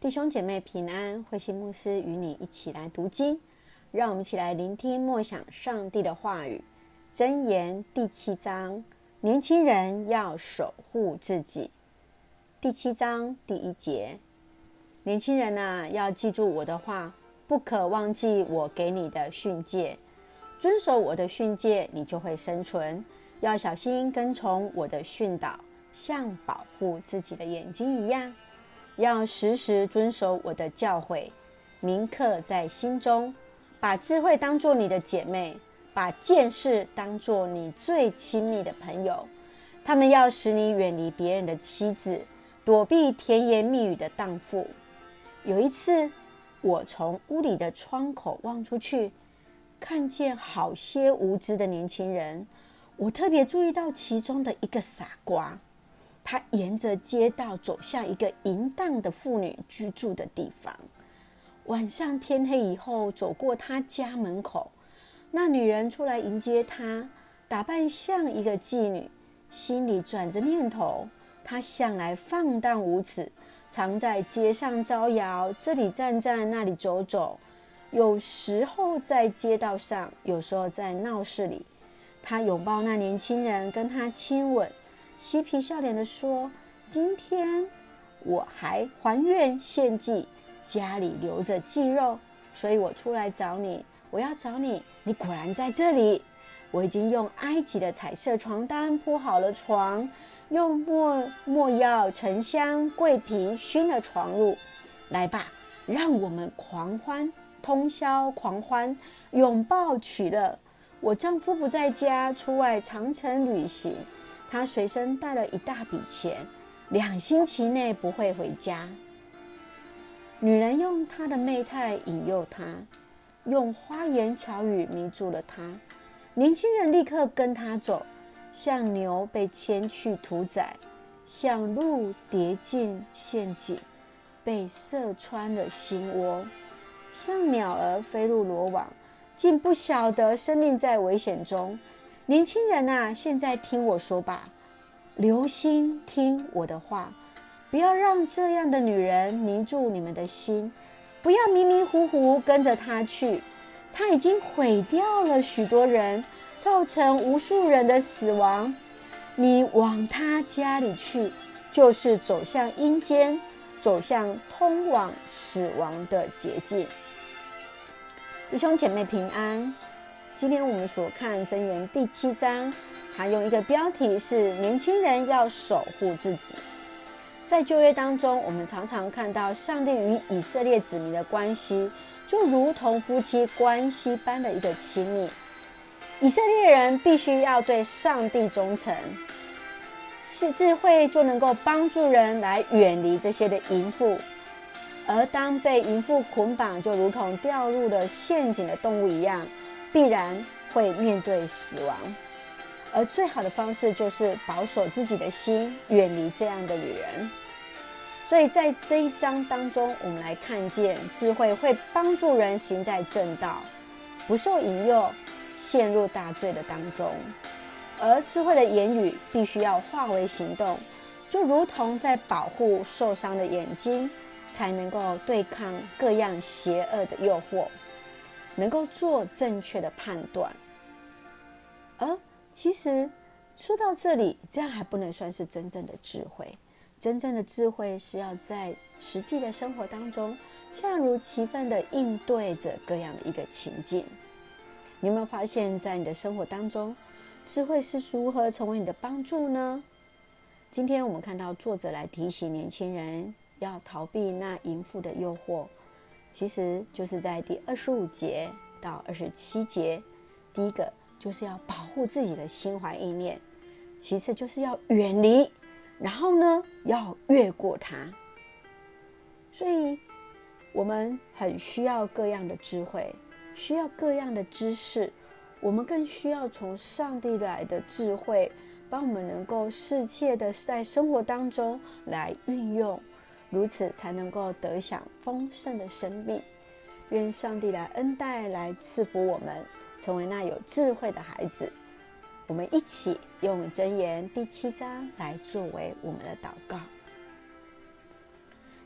弟兄姐妹平安，慧心牧师与你一起来读经，让我们一起来聆听默想上帝的话语。箴言第七章，年轻人要守护自己。第七章第一节，年轻人啊，要记住我的话，不可忘记我给你的训诫，遵守我的训诫，你就会生存。要小心跟从我的训导，像保护自己的眼睛一样。要时时遵守我的教诲，铭刻在心中。把智慧当作你的姐妹，把见识当作你最亲密的朋友。他们要使你远离别人的妻子，躲避甜言蜜语的荡妇。有一次，我从屋里的窗口望出去，看见好些无知的年轻人。我特别注意到其中的一个傻瓜。他沿着街道走向一个淫荡的妇女居住的地方。晚上天黑以后，走过他家门口，那女人出来迎接他，打扮像一个妓女，心里转着念头：她向来放荡无耻，常在街上招摇，这里站站，那里走走，有时候在街道上，有时候在闹市里。他拥抱那年轻人，跟他亲吻。嬉皮笑脸地说：“今天我还还愿献祭，家里留着祭肉，所以我出来找你。我要找你，你果然在这里。我已经用埃及的彩色床单铺好了床，用墨墨药、沉香、桂皮熏了床褥。来吧，让我们狂欢，通宵狂欢，拥抱取乐。我丈夫不在家，出外长程旅行。”他随身带了一大笔钱，两星期内不会回家。女人用她的媚态引诱他，用花言巧语迷住了他。年轻人立刻跟他走，像牛被牵去屠宰，像鹿跌进陷阱，被射穿了心窝，像鸟儿飞入罗网，竟不晓得生命在危险中。年轻人啊，现在听我说吧，留心听我的话，不要让这样的女人迷住你们的心，不要迷迷糊糊跟着她去。她已经毁掉了许多人，造成无数人的死亡。你往她家里去，就是走向阴间，走向通往死亡的捷径。弟兄姐妹平安。今天我们所看箴言第七章，它用一个标题是“年轻人要守护自己”。在旧约当中，我们常常看到上帝与以色列子民的关系，就如同夫妻关系般的一个亲密。以色列人必须要对上帝忠诚，是智慧就能够帮助人来远离这些的淫妇，而当被淫妇捆绑，就如同掉入了陷阱的动物一样。必然会面对死亡，而最好的方式就是保守自己的心，远离这样的女人。所以在这一章当中，我们来看见智慧会帮助人行在正道，不受引诱，陷入大罪的当中。而智慧的言语必须要化为行动，就如同在保护受伤的眼睛，才能够对抗各样邪恶的诱惑。能够做正确的判断，而其实说到这里，这样还不能算是真正的智慧。真正的智慧是要在实际的生活当中，恰如其分的应对着各样的一个情境。你有没有发现，在你的生活当中，智慧是如何成为你的帮助呢？今天我们看到作者来提醒年轻人要逃避那淫妇的诱惑。其实就是在第二十五节到二十七节，第一个就是要保护自己的心怀意念，其次就是要远离，然后呢要越过它。所以，我们很需要各样的智慧，需要各样的知识，我们更需要从上帝来的智慧，帮我们能够适切的在生活当中来运用。如此才能够得享丰盛的生命。愿上帝来恩待，来赐福我们，成为那有智慧的孩子。我们一起用箴言第七章来作为我们的祷告。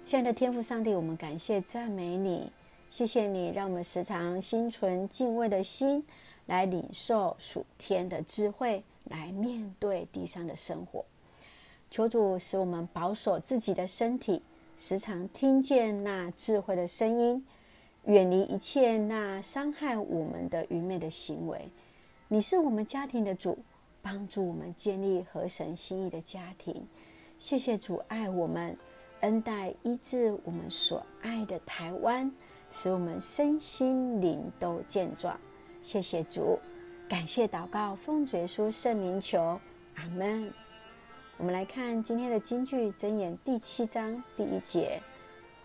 亲爱的天父上帝，我们感谢赞美你，谢谢你让我们时常心存敬畏的心来领受属天的智慧，来面对地上的生活。求主使我们保守自己的身体，时常听见那智慧的声音，远离一切那伤害我们的愚昧的行为。你是我们家庭的主，帮助我们建立合神心意的家庭。谢谢主爱我们。恩待医治我们所爱的台湾，使我们身心灵都健壮。谢谢主，感谢祷告，奉主耶稣圣名求，阿门。我们来看今天的金句箴言第七章第一节：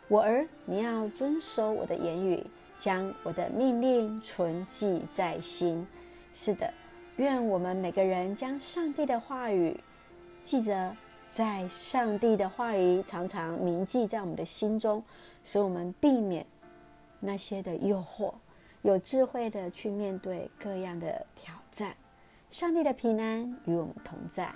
我儿，你要遵守我的言语，将我的命令存记在心。是的，愿我们每个人将上帝的话语记着。在上帝的话语常常铭记在我们的心中，使我们避免那些的诱惑，有智慧的去面对各样的挑战。上帝的平安与我们同在。